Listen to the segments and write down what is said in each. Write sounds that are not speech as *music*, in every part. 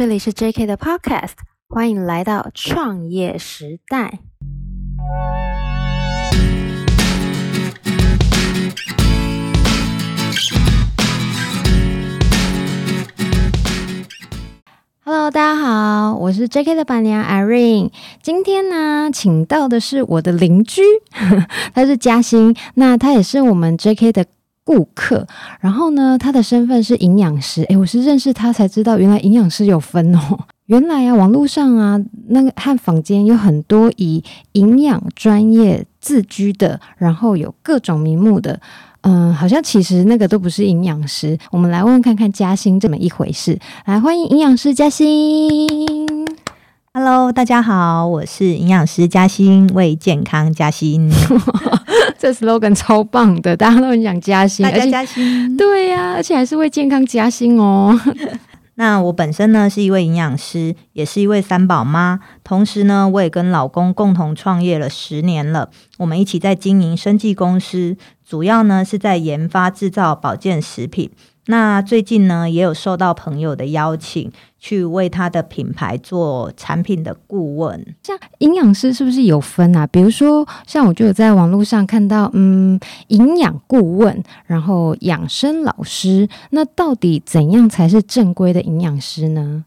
这里是 JK 的 Podcast，欢迎来到创业时代。Hello，大家好，我是 JK 的板娘 Irene。今天呢，请到的是我的邻居，*laughs* 他是嘉欣，那他也是我们 JK 的。顾客，然后呢，他的身份是营养师。诶，我是认识他才知道，原来营养师有分哦。*laughs* 原来啊，网络上啊，那个和坊间有很多以营养专业自居的，然后有各种名目的，嗯，好像其实那个都不是营养师。我们来问问看看嘉欣这么一回事。来，欢迎营养师嘉欣。Hello，大家好，我是营养师嘉欣，为健康加薪。*laughs* 这 slogan 超棒的，大家都很想加薪，大家加薪。对呀、啊，而且还是为健康加薪哦。*laughs* 那我本身呢是一位营养师，也是一位三宝妈，同时呢，我也跟老公共同创业了十年了。我们一起在经营生技公司，主要呢是在研发制造保健食品。那最近呢，也有受到朋友的邀请，去为他的品牌做产品的顾问。像营养师是不是有分啊？比如说，像我就有在网络上看到，嗯，营养顾问，然后养生老师。那到底怎样才是正规的营养师呢？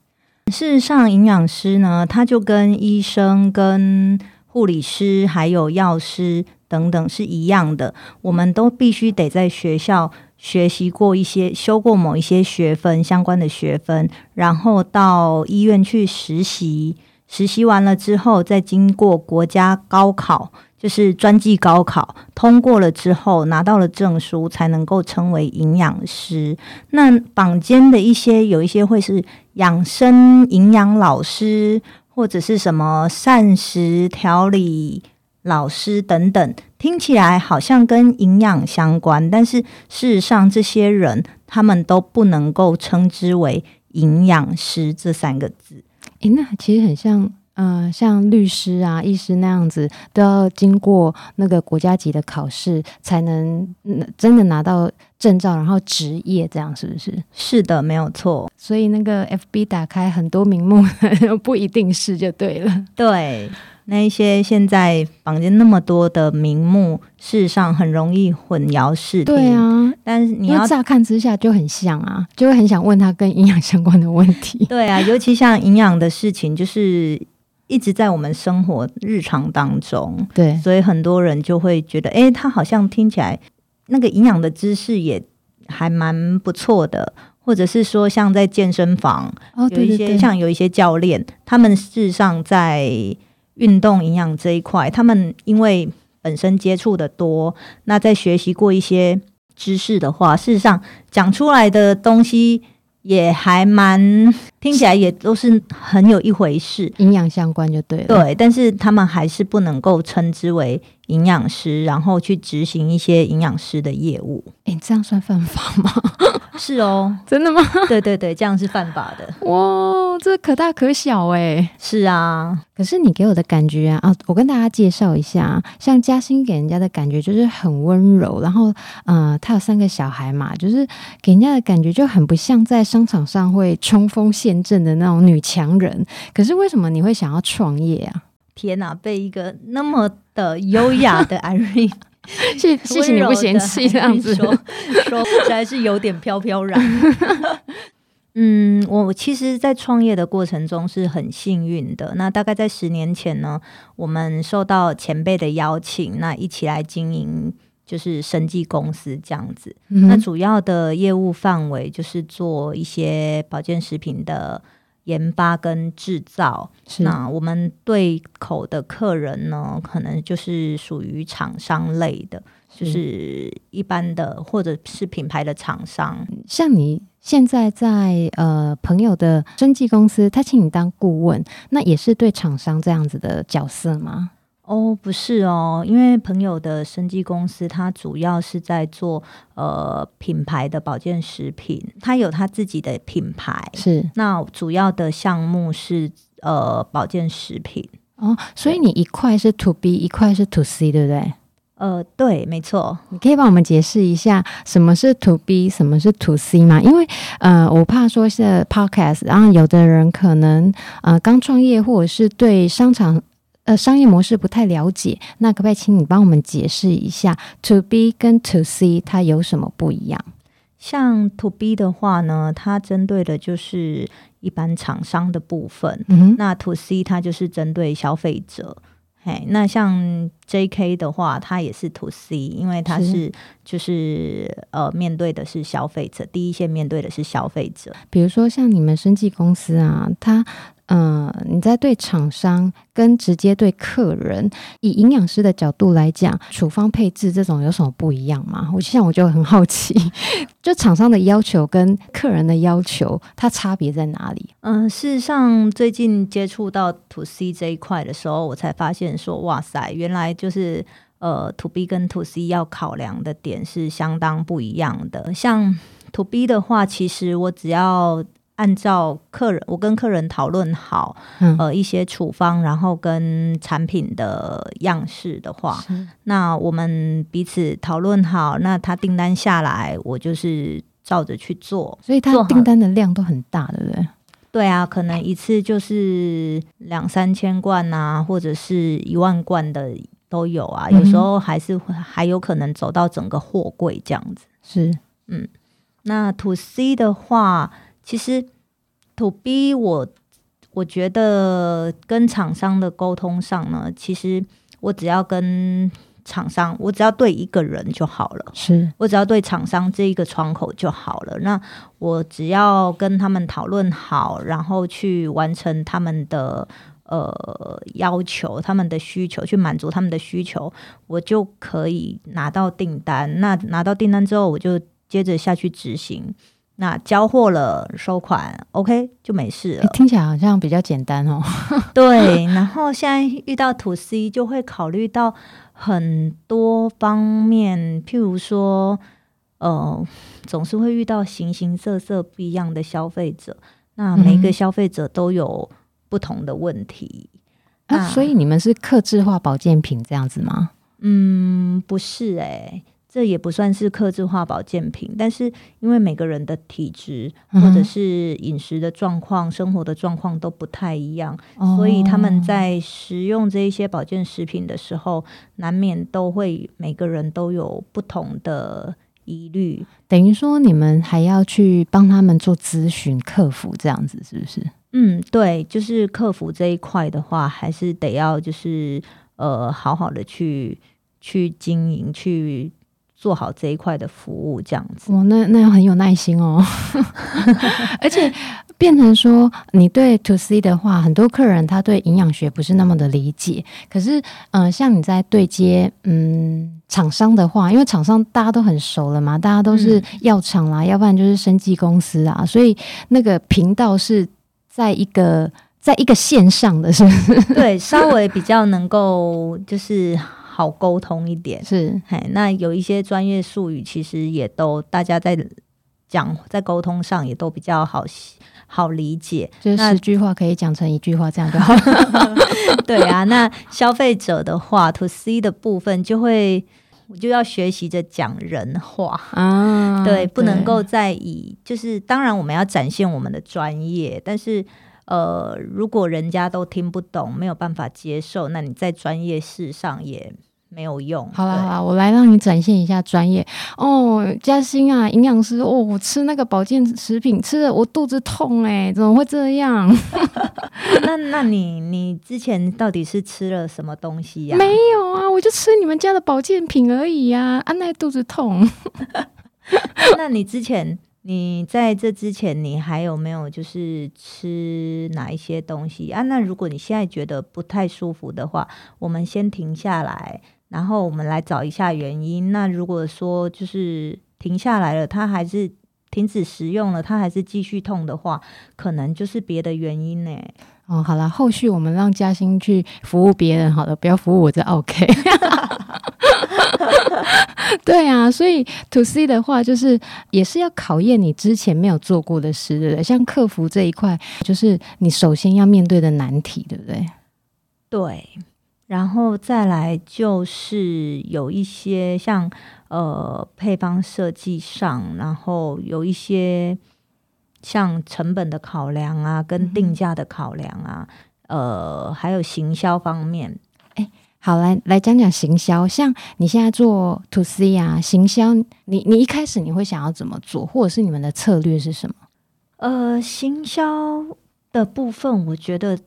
事实上，营养师呢，他就跟医生、跟护理师还有药师等等是一样的，我们都必须得在学校。学习过一些，修过某一些学分相关的学分，然后到医院去实习，实习完了之后，再经过国家高考，就是专技高考，通过了之后拿到了证书，才能够称为营养师。那坊间的一些有一些会是养生营养老师，或者是什么膳食调理。老师等等，听起来好像跟营养相关，但是事实上，这些人他们都不能够称之为营养师这三个字。诶，那其实很像，嗯、呃，像律师啊、医师那样子，都要经过那个国家级的考试，才能真的拿到证照，然后执业，这样是不是？是的，没有错。所以那个 FB 打开很多名目，*laughs* 不一定是就对了。对。那一些现在房间那么多的名目，事实上很容易混淆视听。对啊，但是你要乍看之下就很像啊，就会很想问他跟营养相关的问题。*laughs* 对啊，尤其像营养的事情，就是一直在我们生活日常当中。对，所以很多人就会觉得，哎，他好像听起来那个营养的知识也还蛮不错的，或者是说像在健身房，哦，对对对，有一些像有一些教练，他们事实上在。运动营养这一块，他们因为本身接触的多，那在学习过一些知识的话，事实上讲出来的东西也还蛮听起来也都是很有一回事，营养相关就对了。对，但是他们还是不能够称之为营养师，然后去执行一些营养师的业务。诶，这样算犯法吗？*laughs* 是哦，真的吗？对对对，这样是犯法的。*laughs* 哇，这可大可小哎。是啊，可是你给我的感觉啊，啊，我跟大家介绍一下，像嘉欣给人家的感觉就是很温柔，然后，呃，他有三个小孩嘛，就是给人家的感觉就很不像在商场上会冲锋陷阵的那种女强人。可是为什么你会想要创业啊？天哪，被一个那么的优雅的 Irene。谢谢谢你不嫌弃这样子 *laughs* 说，说起来是有点飘飘然。*laughs* 嗯，我其实，在创业的过程中是很幸运的。那大概在十年前呢，我们受到前辈的邀请，那一起来经营就是生技公司这样子。嗯、那主要的业务范围就是做一些保健食品的。研发跟制造，那我们对口的客人呢，可能就是属于厂商类的，就是一般的或者是品牌的厂商。像你现在在呃朋友的生技公司，他请你当顾问，那也是对厂商这样子的角色吗？哦，不是哦，因为朋友的生技公司，它主要是在做呃品牌的保健食品，它有它自己的品牌，是那主要的项目是呃保健食品哦，所以你一块是 to B，一块是 to C，对不对？呃，对，没错。你可以帮我们解释一下什么是 To B，什么是 To C 吗？因为呃，我怕说是 Podcast，然后有的人可能呃刚创业，或者是对商场呃商业模式不太了解，那可不可以请你帮我们解释一下 To B 跟 To C 它有什么不一样？像 To B 的话呢，它针对的就是一般厂商的部分，嗯，那 To C 它就是针对消费者。嘿，那像 JK 的话，它也是 To C，因为它是，是就是呃面对的是消费者，第一线面对的是消费者。比如说像你们生技公司啊，它。嗯、你在对厂商跟直接对客人，以营养师的角度来讲，处方配置这种有什么不一样吗？我现在我就很好奇，*laughs* 就厂商的要求跟客人的要求，它差别在哪里？嗯、事实上，最近接触到 To C 这一块的时候，我才发现说，哇塞，原来就是呃 To B 跟 To C 要考量的点是相当不一样的。像 To B 的话，其实我只要按照客人，我跟客人讨论好，嗯、呃，一些处方，然后跟产品的样式的话，那我们彼此讨论好，那他订单下来，我就是照着去做，所以他订单的量都很大，对不对？对啊，可能一次就是两三千罐啊，或者是一万罐的都有啊，有时候还是还有可能走到整个货柜这样子。是，嗯，那 To C 的话。其实，To B 我我觉得跟厂商的沟通上呢，其实我只要跟厂商，我只要对一个人就好了。是我只要对厂商这一个窗口就好了。那我只要跟他们讨论好，然后去完成他们的呃要求、他们的需求，去满足他们的需求，我就可以拿到订单。那拿到订单之后，我就接着下去执行。那交货了，收款，OK 就没事了。听起来好像比较简单哦。*laughs* 对，然后现在遇到 To C 就会考虑到很多方面，譬如说，呃，总是会遇到形形色色不一样的消费者。那每个消费者都有不同的问题。嗯、啊，所以你们是客制化保健品这样子吗？嗯，不是哎、欸。这也不算是克制化保健品，但是因为每个人的体质或者是饮食的状况、嗯、生活的状况都不太一样，哦、所以他们在食用这一些保健食品的时候，难免都会每个人都有不同的疑虑。等于说，你们还要去帮他们做咨询、客服这样子，是不是？嗯，对，就是客服这一块的话，还是得要就是呃，好好的去去经营去。做好这一块的服务，这样子哦，那那要很有耐心哦。*laughs* 而且变成说，你对 To C 的话，很多客人他对营养学不是那么的理解。可是，嗯、呃，像你在对接嗯厂商的话，因为厂商大家都很熟了嘛，大家都是药厂啦，嗯、要不然就是生技公司啊，所以那个频道是在一个在一个线上的，是不是？对，稍微比较能够就是。好沟通一点是，嘿，那有一些专业术语，其实也都大家在讲，在沟通上也都比较好好理解。就是十句话可以讲成一句话，这样就好。*laughs* 对啊，那消费者的话，To C 的部分就会，我就要学习着讲人话啊，对，不能够再以，就是当然我们要展现我们的专业，但是。呃，如果人家都听不懂，没有办法接受，那你在专业事上也没有用。好了好了，我来让你展现一下专业哦，嘉欣啊，营养师哦，我吃那个保健食品吃的我肚子痛哎，怎么会这样？*laughs* 那那你你之前到底是吃了什么东西呀？没有啊，我就吃你们家的保健品而已呀，啊，那肚子痛。*laughs* 那你之前？你在这之前，你还有没有就是吃哪一些东西啊？那如果你现在觉得不太舒服的话，我们先停下来，然后我们来找一下原因。那如果说就是停下来了，它还是停止食用了，它还是继续痛的话，可能就是别的原因呢。哦，好了，后续我们让嘉欣去服务别人好了，不要服务我这 OK。*laughs* *laughs* 对啊，所以 To C 的话，就是也是要考验你之前没有做过的事，对？像客服这一块，就是你首先要面对的难题，对不对？对。然后再来就是有一些像呃配方设计上，然后有一些像成本的考量啊，跟定价的考量啊，呃，还有行销方面。哎，好，来来讲讲行销。像你现在做 To C 啊，行销，你你一开始你会想要怎么做，或者是你们的策略是什么？呃，行销的部分，我觉得。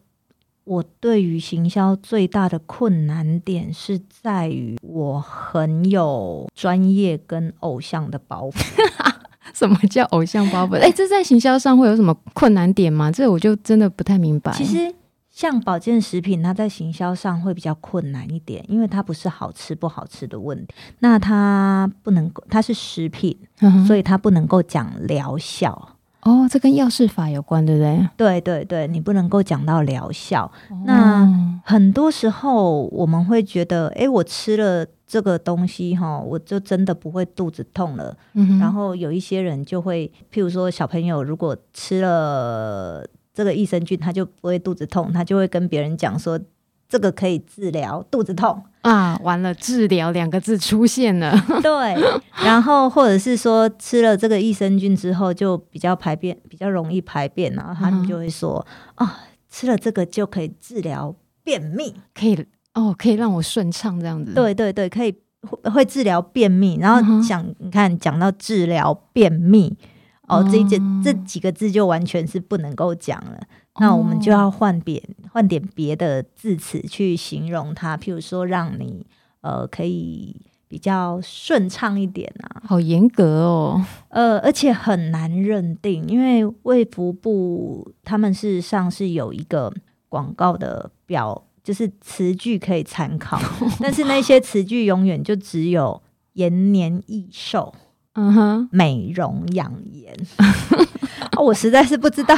我对于行销最大的困难点是在于我很有专业跟偶像的包袱。*laughs* 什么叫偶像包袱？*laughs* 哎、欸，这在行销上会有什么困难点吗？这我就真的不太明白。其实像保健食品，它在行销上会比较困难一点，因为它不是好吃不好吃的问题。那它不能够，它是食品，嗯、所以它不能够讲疗效。哦，这跟药事法有关，对不对？对对对，你不能够讲到疗效。哦。那很多时候我们会觉得，哎，我吃了这个东西哈，我就真的不会肚子痛了。嗯。然后有一些人就会，譬如说小朋友如果吃了这个益生菌，他就不会肚子痛，他就会跟别人讲说。这个可以治疗肚子痛啊！完了，治疗两个字出现了。*laughs* 对，然后或者是说吃了这个益生菌之后就比较排便比较容易排便，然后他们就会说啊、哦，吃了这个就可以治疗便秘，可以哦，可以让我顺畅这样子。对对对，可以会会治疗便秘。然后想你看讲到治疗便秘哦，这这这几个字就完全是不能够讲了。那我们就要换点换点别的字词去形容它，譬如说让你呃可以比较顺畅一点啊。好严格哦，呃，而且很难认定，因为卫福部他们事实上是有一个广告的表，就是词句可以参考，*laughs* 但是那些词句永远就只有延年益寿，嗯哼，美容养颜。哦、*laughs* 我实在是不知道，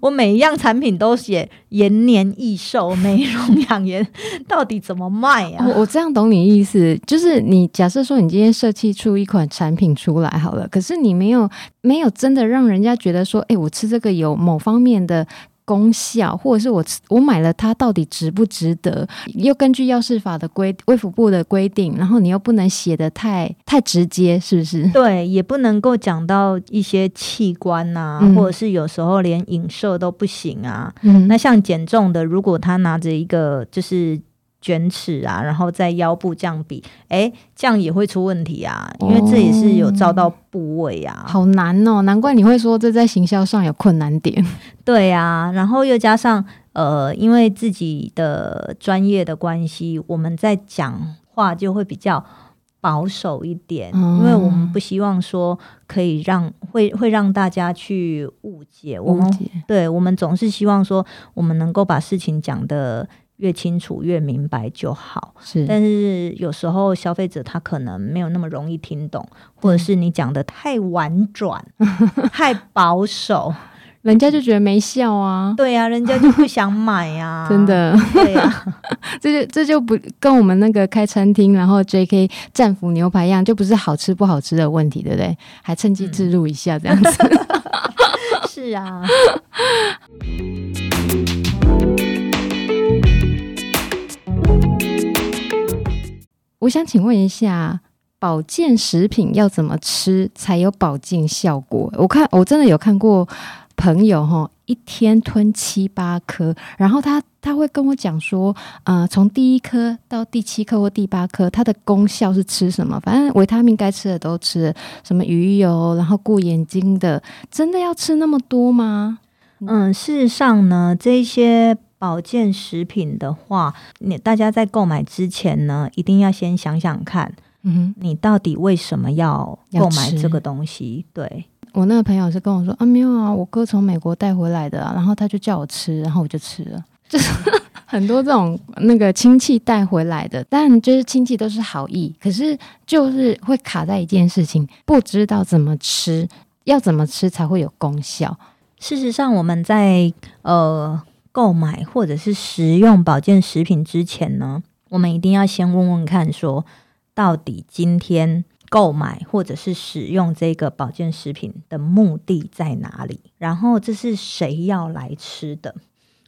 我每一样产品都写延年益寿、美容养颜，到底怎么卖啊？我我这样懂你意思，就是你假设说你今天设计出一款产品出来好了，可是你没有没有真的让人家觉得说，哎、欸，我吃这个有某方面的。功效，或者是我我买了它到底值不值得？又根据药事法的规、卫福部的规定，然后你又不能写的太太直接，是不是？对，也不能够讲到一些器官呐、啊嗯，或者是有时候连影射都不行啊。嗯，那像减重的，如果他拿着一个就是。卷尺啊，然后在腰部这样比，哎，这样也会出问题啊，因为这也是有照到部位啊，好难哦，难怪你会说这在行销上有困难点。*laughs* 对啊，然后又加上呃，因为自己的专业的关系，我们在讲话就会比较保守一点，嗯、因为我们不希望说可以让会会让大家去误解，误解，我们对我们总是希望说我们能够把事情讲得。越清楚越明白就好，是。但是有时候消费者他可能没有那么容易听懂，或者是你讲的太婉转、*laughs* 太保守，人家就觉得没效啊。对啊，人家就不想买啊。*laughs* 真的，对啊，*laughs* 这就这就不跟我们那个开餐厅，然后 JK 战斧牛排一样，就不是好吃不好吃的问题，对不对？还趁机置入一下这样子。嗯、是啊。我想请问一下，保健食品要怎么吃才有保健效果？我看我真的有看过朋友哈，一天吞七八颗，然后他他会跟我讲说，呃，从第一颗到第七颗或第八颗，它的功效是吃什么？反正维他命该吃的都吃，什么鱼油，然后顾眼睛的，真的要吃那么多吗？嗯，事实上呢，这些。保健食品的话，你大家在购买之前呢，一定要先想想看，嗯哼，你到底为什么要购买这个东西？对，我那个朋友是跟我说啊，没有啊，我哥从美国带回来的啊，然后他就叫我吃，然后我就吃了。*laughs* 就是很多这种那个亲戚带回来的，但就是亲戚都是好意，可是就是会卡在一件事情，不知道怎么吃，要怎么吃才会有功效。事实上，我们在呃。购买或者是食用保健食品之前呢，我们一定要先问问看，说到底今天购买或者是使用这个保健食品的目的在哪里？然后这是谁要来吃的？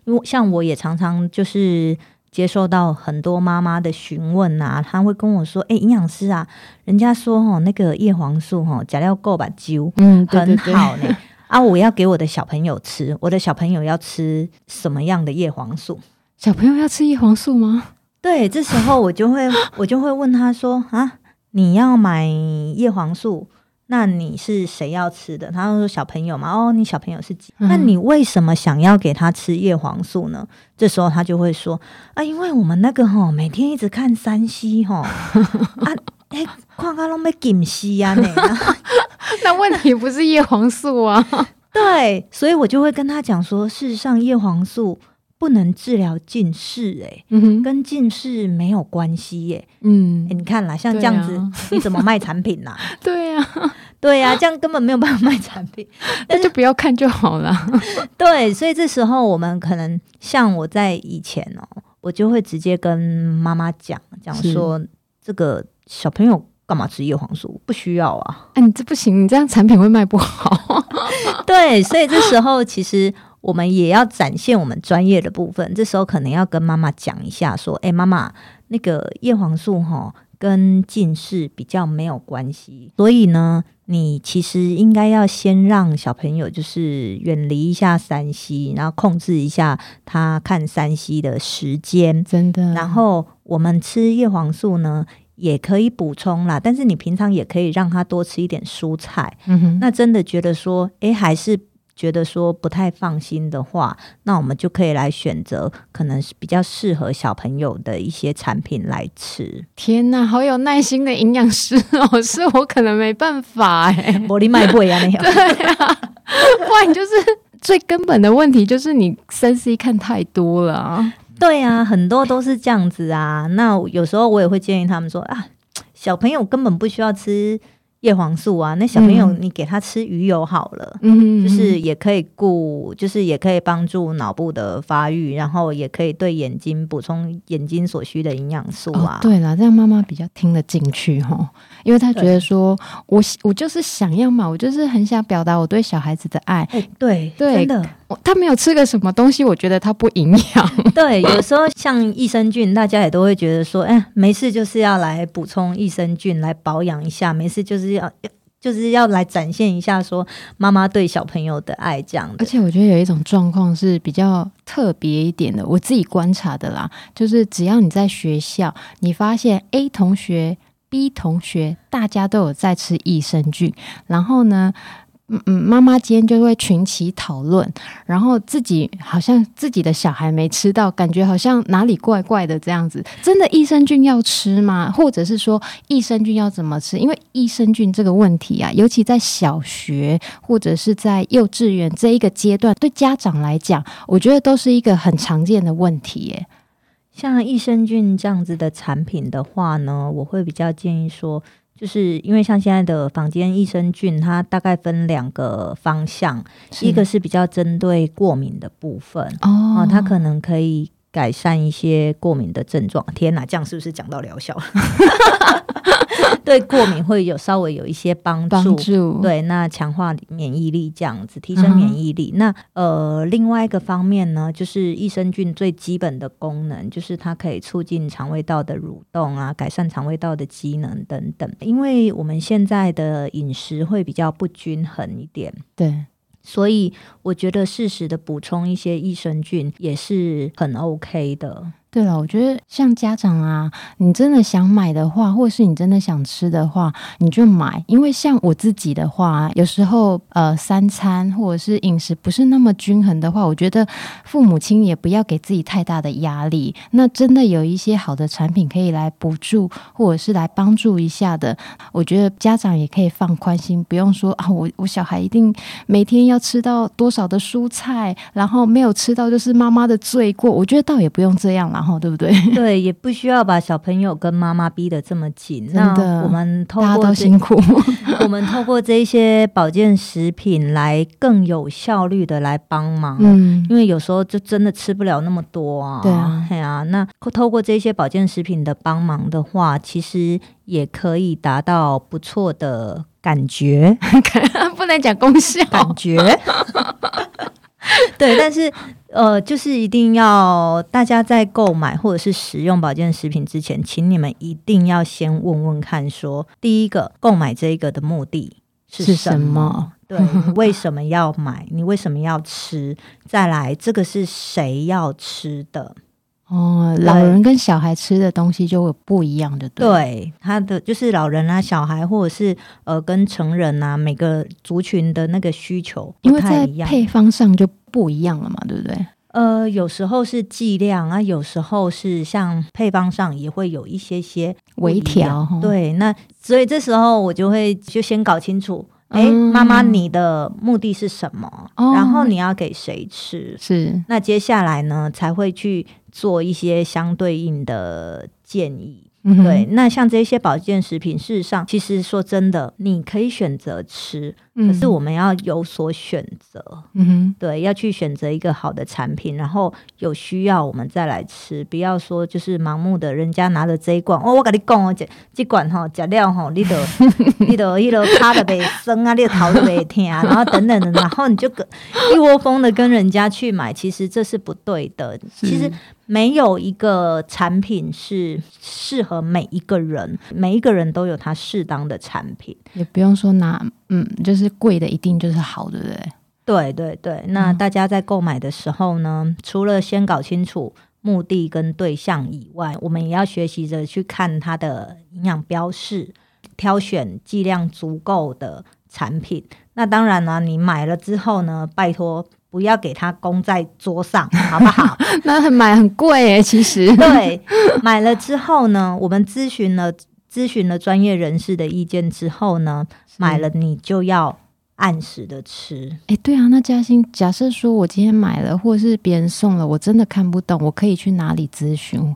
因为像我也常常就是接受到很多妈妈的询问啊，她会跟我说：“哎、欸，营养师啊，人家说哦，那个叶黄素哈，假料够把灸，嗯，很好呢。啊，我要给我的小朋友吃，我的小朋友要吃什么样的叶黄素？小朋友要吃叶黄素吗？对，这时候我就会我就会问他说：啊，你要买叶黄素？”那你是谁要吃的？他说小朋友嘛，哦，你小朋友是几？嗯、那你为什么想要给他吃叶黄素呢？这时候他就会说啊，因为我们那个哈，每天一直看山西哈，*laughs* 啊，哎，看看都没禁西呀，那 *laughs* 那问题不是叶黄素啊？*laughs* 对，所以我就会跟他讲说，事实上叶黄素。不能治疗近视，哎，跟近视没有关系，耶。嗯，你看啦，像这样子，你 *laughs* 怎么卖产品呢？对呀，对呀，这样根本没有办法卖产品，那就不要看就好了。对，所以这时候我们可能像我在以前哦，我就会直接跟妈妈讲讲说，这个小朋友干嘛吃叶黄素？不需要啊！哎，你这不行，你这样产品会卖不好。*laughs* 对，所以这时候其实。我们也要展现我们专业的部分，这时候可能要跟妈妈讲一下，说：“哎，妈妈，那个叶黄素哈跟近视比较没有关系，所以呢，你其实应该要先让小朋友就是远离一下三 C，然后控制一下他看三 C 的时间，真的。然后我们吃叶黄素呢，也可以补充啦，但是你平常也可以让他多吃一点蔬菜。嗯哼，那真的觉得说，哎，还是。觉得说不太放心的话，那我们就可以来选择可能是比较适合小朋友的一些产品来吃。天哪，好有耐心的营养师哦，是我可能没办法哎，玻璃卖贵啊，那样 *laughs* 对啊，不然就是最根本的问题就是你三 C 看太多了啊。对啊，很多都是这样子啊。那有时候我也会建议他们说啊，小朋友根本不需要吃。叶黄素啊，那小朋友你给他吃鱼油好了，嗯，就是也可以顾，就是也可以帮助脑部的发育，然后也可以对眼睛补充眼睛所需的营养素啊。哦、对了，这样妈妈比较听得进去哈，因为她觉得说我我就是想要嘛，我就是很想表达我对小孩子的爱。欸、对对，真的。他没有吃个什么东西，我觉得他不营养。*laughs* 对，有时候像益生菌，大家也都会觉得说，哎，没事就是要来补充益生菌来保养一下，没事就是要就是要来展现一下说妈妈对小朋友的爱这样。而且我觉得有一种状况是比较特别一点的，我自己观察的啦，就是只要你在学校，你发现 A 同学、B 同学大家都有在吃益生菌，然后呢，嗯嗯，妈妈今天就会群起讨论，然后自己好像自己的小孩没吃到，感觉好像哪里怪怪的这样子。真的益生菌要吃吗？或者是说益生菌要怎么吃？因为益生菌这个问题啊，尤其在小学或者是在幼稚园这一个阶段，对家长来讲，我觉得都是一个很常见的问题耶。像益生菌这样子的产品的话呢，我会比较建议说。就是因为像现在的坊间益生菌，它大概分两个方向，一个是比较针对过敏的部分哦，它可能可以改善一些过敏的症状。天哪，这样是不是讲到疗效？*laughs* 对过敏会有稍微有一些帮助，帮助对，那强化免疫力这样子，提升免疫力。嗯、那呃，另外一个方面呢，就是益生菌最基本的功能，就是它可以促进肠胃道的蠕动啊，改善肠胃道的机能等等。因为我们现在的饮食会比较不均衡一点，对，所以我觉得适时的补充一些益生菌也是很 OK 的。对了，我觉得像家长啊，你真的想买的话，或是你真的想吃的话，你就买。因为像我自己的话，有时候呃三餐或者是饮食不是那么均衡的话，我觉得父母亲也不要给自己太大的压力。那真的有一些好的产品可以来补助，或者是来帮助一下的，我觉得家长也可以放宽心，不用说啊，我我小孩一定每天要吃到多少的蔬菜，然后没有吃到就是妈妈的罪过。我觉得倒也不用这样啦。然后对不对？*laughs* 对，也不需要把小朋友跟妈妈逼得这么紧。那我们透过大家都辛苦，*laughs* 我们透过这些保健食品来更有效率的来帮忙。嗯，因为有时候就真的吃不了那么多啊。对啊，对啊。那透过这些保健食品的帮忙的话，其实也可以达到不错的感觉。*laughs* 不能讲功效，感觉。*laughs* 对，但是呃，就是一定要大家在购买或者是使用保健食品之前，请你们一定要先问问看说，说第一个购买这个的目的是什么？对，你为 *laughs* 什么要买？你为什么要吃？再来，这个是谁要吃的？哦，老人跟小孩吃的东西就会不一样的，对，他的就是老人啊、小孩，或者是呃跟成人啊，每个族群的那个需求不太一样，因为在配方上就不一样了嘛，对不对？呃，有时候是剂量啊，有时候是像配方上也会有一些些微调，对，那所以这时候我就会就先搞清楚。哎，妈妈，你的目的是什么？哦，然后你要给谁吃？是，那接下来呢，才会去做一些相对应的建议。嗯、对，那像这些保健食品，事实上，其实说真的，你可以选择吃，嗯、可是我们要有所选择。嗯哼，对，要去选择一个好的产品，然后有需要我们再来吃，不要说就是盲目的，人家拿着这一罐，哦，我跟你讲哦，这这罐哈，假料哈，你 *laughs* 都你都一路卡的被生啊，你头都被疼啊，然后等等的，然后你就跟一窝蜂的跟人家去买，其实这是不对的。其实。没有一个产品是适合每一个人，每一个人都有他适当的产品，也不用说拿，嗯，就是贵的一定就是好的，对不对？对对对。那大家在购买的时候呢，嗯、除了先搞清楚目的跟对象以外，我们也要学习着去看它的营养标示，挑选剂量足够的产品。那当然呢，你买了之后呢，拜托。不要给它供在桌上，*laughs* 好不好？*laughs* 那很买很贵诶，其实。*laughs* 对，买了之后呢，我们咨询了咨询了专业人士的意见之后呢，买了你就要按时的吃。哎，对啊，那嘉欣，假设说我今天买了，或者是别人送了，我真的看不懂，我可以去哪里咨询？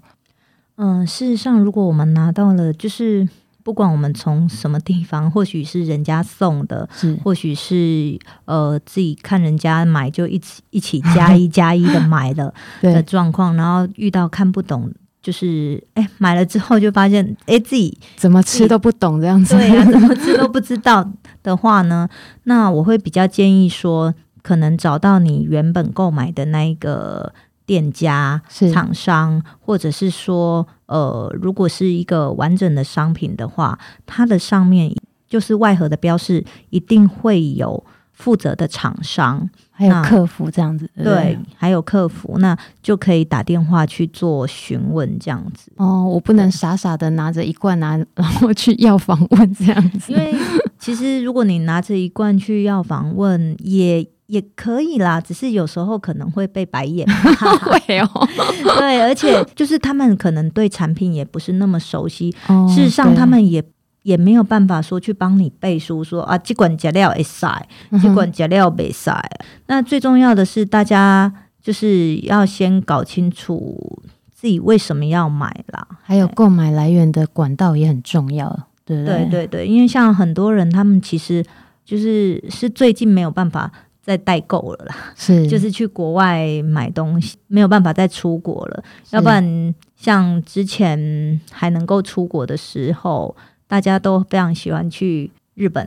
嗯，事实上，如果我们拿到了，就是。不管我们从什么地方，或许是人家送的，是或许是呃自己看人家买就一起一起加一加一的买的 *laughs* 的状况，然后遇到看不懂，就是哎买了之后就发现哎自己怎么吃都不懂这样子，对啊，怎么吃都不知道的话呢，那我会比较建议说，可能找到你原本购买的那一个。店家、厂商，或者是说，呃，如果是一个完整的商品的话，它的上面就是外盒的标示，一定会有负责的厂商，还有客服这样子。对，对，还有客服，那就可以打电话去做询问这样子。哦，我不能傻傻的拿着一罐拿，然后去药房问这样子。因为其实如果你拿着一罐去药房问，也。也可以啦，只是有时候可能会被白眼。*laughs* 会哦，*laughs* 对，而且就是他们可能对产品也不是那么熟悉。哦、事实上，他们也也没有办法说去帮你背书说，说啊，这管加料会塞，这管加料没塞。嗯、那最重要的是，大家就是要先搞清楚自己为什么要买啦，还有购买来源的管道也很重要？对对对，因为像很多人，他们其实就是是最近没有办法。在代购了啦，是就是去国外买东西，没有办法再出国了。要不然像之前还能够出国的时候，大家都非常喜欢去日本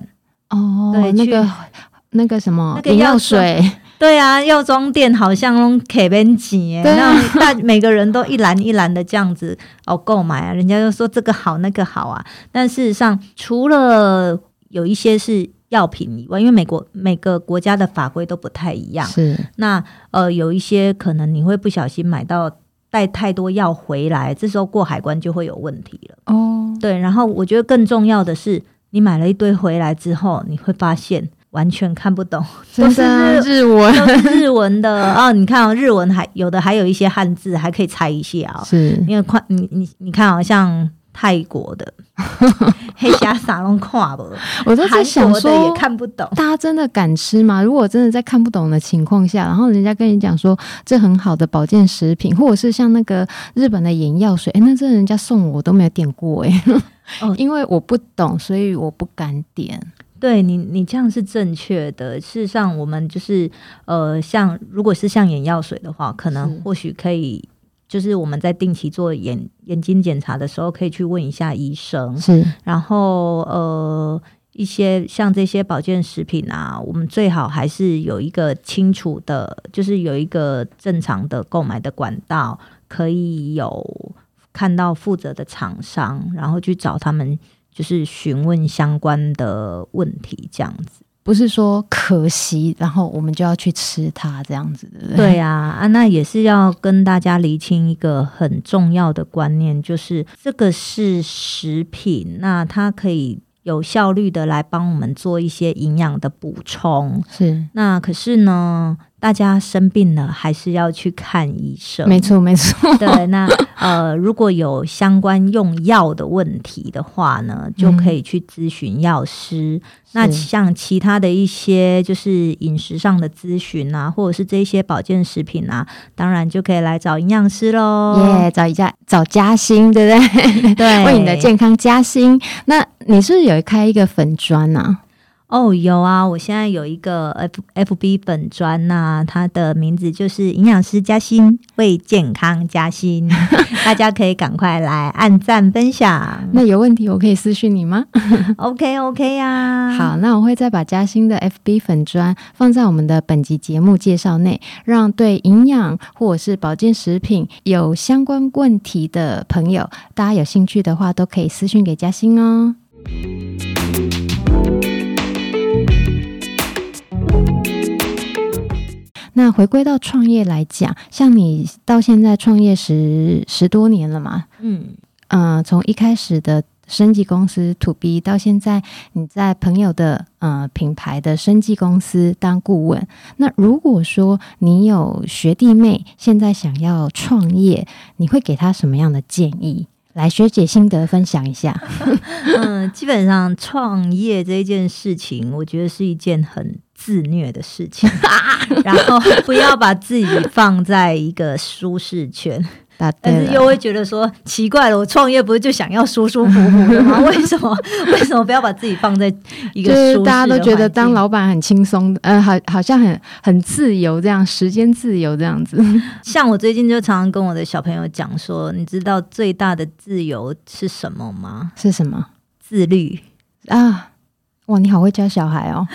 哦。对，那个那个什么那个药水，对啊，药妆店好像可以变挤，那大每个人都一篮一篮的这样子哦购买啊，人家就说这个好那个好啊。但事实上，除了有一些是。药品以外，因为美国每个国家的法规都不太一样，是那呃有一些可能你会不小心买到带太多药回来，这时候过海关就会有问题了。哦，对，然后我觉得更重要的是，你买了一堆回来之后，你会发现完全看不懂，*laughs* *laughs* 都是日文，都是日文的哦。你看哦，日文还有的还有一些汉字还可以猜一下哦，是因为快你你你看好像。泰国的 *laughs* 黑虾撒龙跨不？我都在想说，也看不懂。大家真的敢吃吗？如果真的在看不懂的情况下，然后人家跟你讲说这很好的保健食品，或者是像那个日本的眼药水，哎、欸，那这人家送我，我都没有点过哎、欸。*laughs* 哦，因为我不懂，所以我不敢点。对你，你这样是正确的。事实上，我们就是呃，像如果是像眼药水的话，可能或许可以。就是我们在定期做眼眼睛检查的时候，可以去问一下医生。是，然后呃，一些像这些保健食品啊，我们最好还是有一个清楚的，就是有一个正常的购买的管道，可以有看到负责的厂商，然后去找他们，就是询问相关的问题，这样子。不是说可惜，然后我们就要去吃它这样子的。对，对啊，啊，那也是要跟大家厘清一个很重要的观念，就是这个是食品，那它可以。有效率的来帮我们做一些营养的补充，是。那可是呢，大家生病了还是要去看医生。没错，没错。对，那呃，如果有相关用药的问题的话呢，就可以去咨询药师。嗯、那像其他的一些就是饮食上的咨询啊，或者是这些保健食品啊，当然就可以来找营养师喽。耶，yeah, 找一家找嘉欣，对不对？对，*laughs* 为你的健康加薪。那你是不是有开一个粉专呐？哦，有啊，我现在有一个 F F B 粉专呐、啊，它的名字就是营养师佳欣，为健康加薪，*laughs* 大家可以赶快来按赞分享。那有问题我可以私讯你吗？*laughs* OK OK 呀、啊，好，那我会再把佳欣的 F B 粉专放在我们的本集节目介绍内，让对营养或者是保健食品有相关问题的朋友，大家有兴趣的话都可以私讯给嘉欣哦。那回归到创业来讲，像你到现在创业十十多年了嘛？嗯嗯、呃，从一开始的生技公司 To B 到现在你在朋友的呃品牌的生技公司当顾问。那如果说你有学弟妹现在想要创业，你会给他什么样的建议？来，学姐心得分享一下。*laughs* 嗯，基本上创业这件事情，我觉得是一件很自虐的事情，*laughs* 然后不要把自己放在一个舒适圈，但是又会觉得说奇怪了，我创业不是就想要舒舒服服的吗？为什么为什么不要把自己放在一个舒适？大家都觉得当老板很轻松，呃，好好像很很自由，这样时间自由这样子。*laughs* 像我最近就常常跟我的小朋友讲说，你知道最大的自由是什么吗？是什么？自律啊！哇，你好会教小孩哦。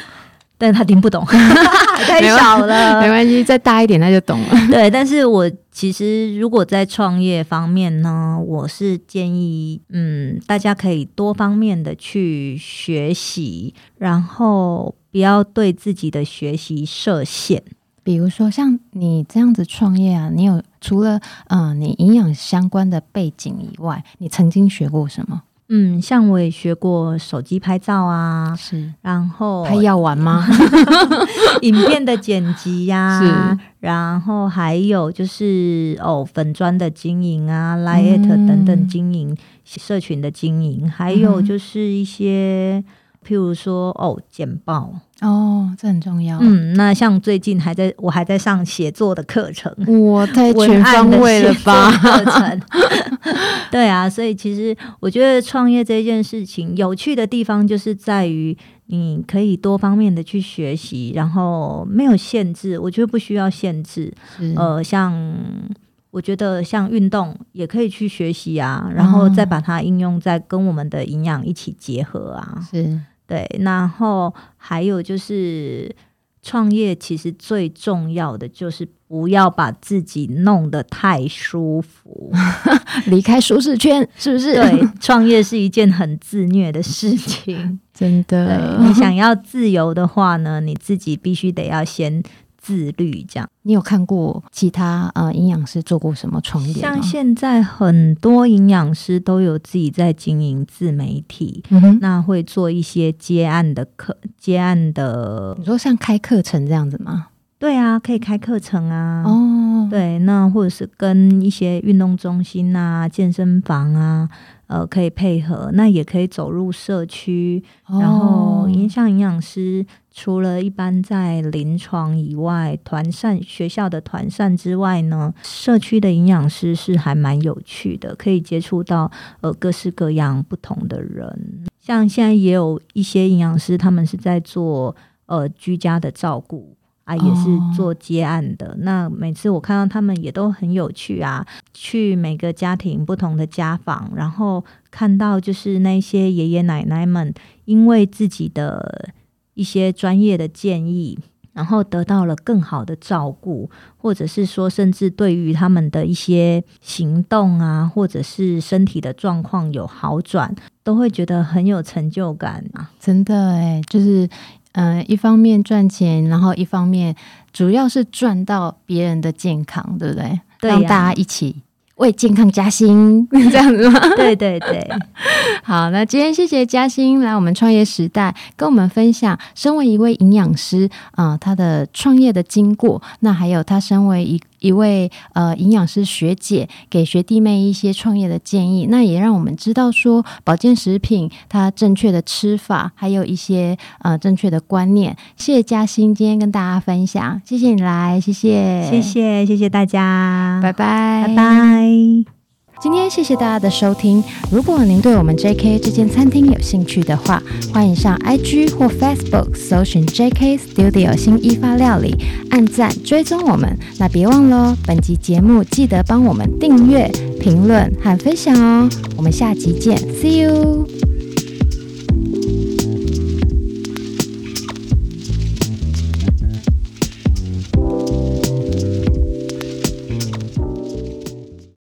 但他听不懂，*laughs* 太小了，*laughs* 没关系，再大一点他就懂了。*laughs* 对，但是我其实如果在创业方面呢，我是建议，嗯，大家可以多方面的去学习，然后不要对自己的学习设限。比如说像你这样子创业啊，你有除了嗯、呃，你营养相关的背景以外，你曾经学过什么？嗯，像我也学过手机拍照啊，是，然后拍药丸吗？*laughs* 影片的剪辑呀、然后还有就是哦，粉砖的经营啊，LINE@ 等等经营、嗯、社群的经营，还有就是一些。譬如说哦，简报哦，这很重要。嗯，那像最近还在我还在上写作的课程，我太全方位了吧？课程，*laughs* 对啊，所以其实我觉得创业这件事情有趣的地方就是在于你可以多方面的去学习，然后没有限制，我觉得不需要限制。是呃，像我觉得像运动也可以去学习啊，然后再把它应用在跟我们的营养一起结合啊。是。对，然后还有就是创业，其实最重要的就是不要把自己弄得太舒服，*laughs* 离开舒适圈，是不是？对，*laughs* 创业是一件很自虐的事情，真的。你想要自由的话呢，你自己必须得要先。自律，这样。你有看过其他呃营养师做过什么创业？像现在很多营养师都有自己在经营自媒体，嗯、哼那会做一些接案的课，接案的。你说像开课程这样子吗？对啊，可以开课程啊。哦，对，那或者是跟一些运动中心啊、健身房啊。呃，可以配合，那也可以走入社区，哦、然后影像营养师除了一般在临床以外，团膳学校的团膳之外呢，社区的营养师是还蛮有趣的，可以接触到呃各式各样不同的人，像现在也有一些营养师，他们是在做呃居家的照顾。啊，也是做接案的。哦、那每次我看到他们也都很有趣啊，去每个家庭不同的家访，然后看到就是那些爷爷奶奶们因为自己的一些专业的建议，然后得到了更好的照顾，或者是说，甚至对于他们的一些行动啊，或者是身体的状况有好转，都会觉得很有成就感啊！真的诶，就是。嗯、呃，一方面赚钱，然后一方面主要是赚到别人的健康，对不对？对呀。让大家一起为健康加薪，*laughs* 这样子吗？*laughs* 对对对。好，那今天谢谢嘉欣来我们创业时代跟我们分享，身为一位营养师啊、呃，他的创业的经过，那还有他身为一。一位呃营养师学姐给学弟妹一些创业的建议，那也让我们知道说保健食品它正确的吃法，还有一些呃正确的观念。谢谢嘉欣今天跟大家分享，谢谢你来，谢谢，谢谢，谢谢大家，拜拜，拜拜。今天谢谢大家的收听。如果您对我们 JK 这间餐厅有兴趣的话，欢迎上 IG 或 Facebook 搜寻 JK Studio 新一发料理，按赞追踪我们。那别忘了，本集节目记得帮我们订阅、评论和分享哦。我们下集见，See you。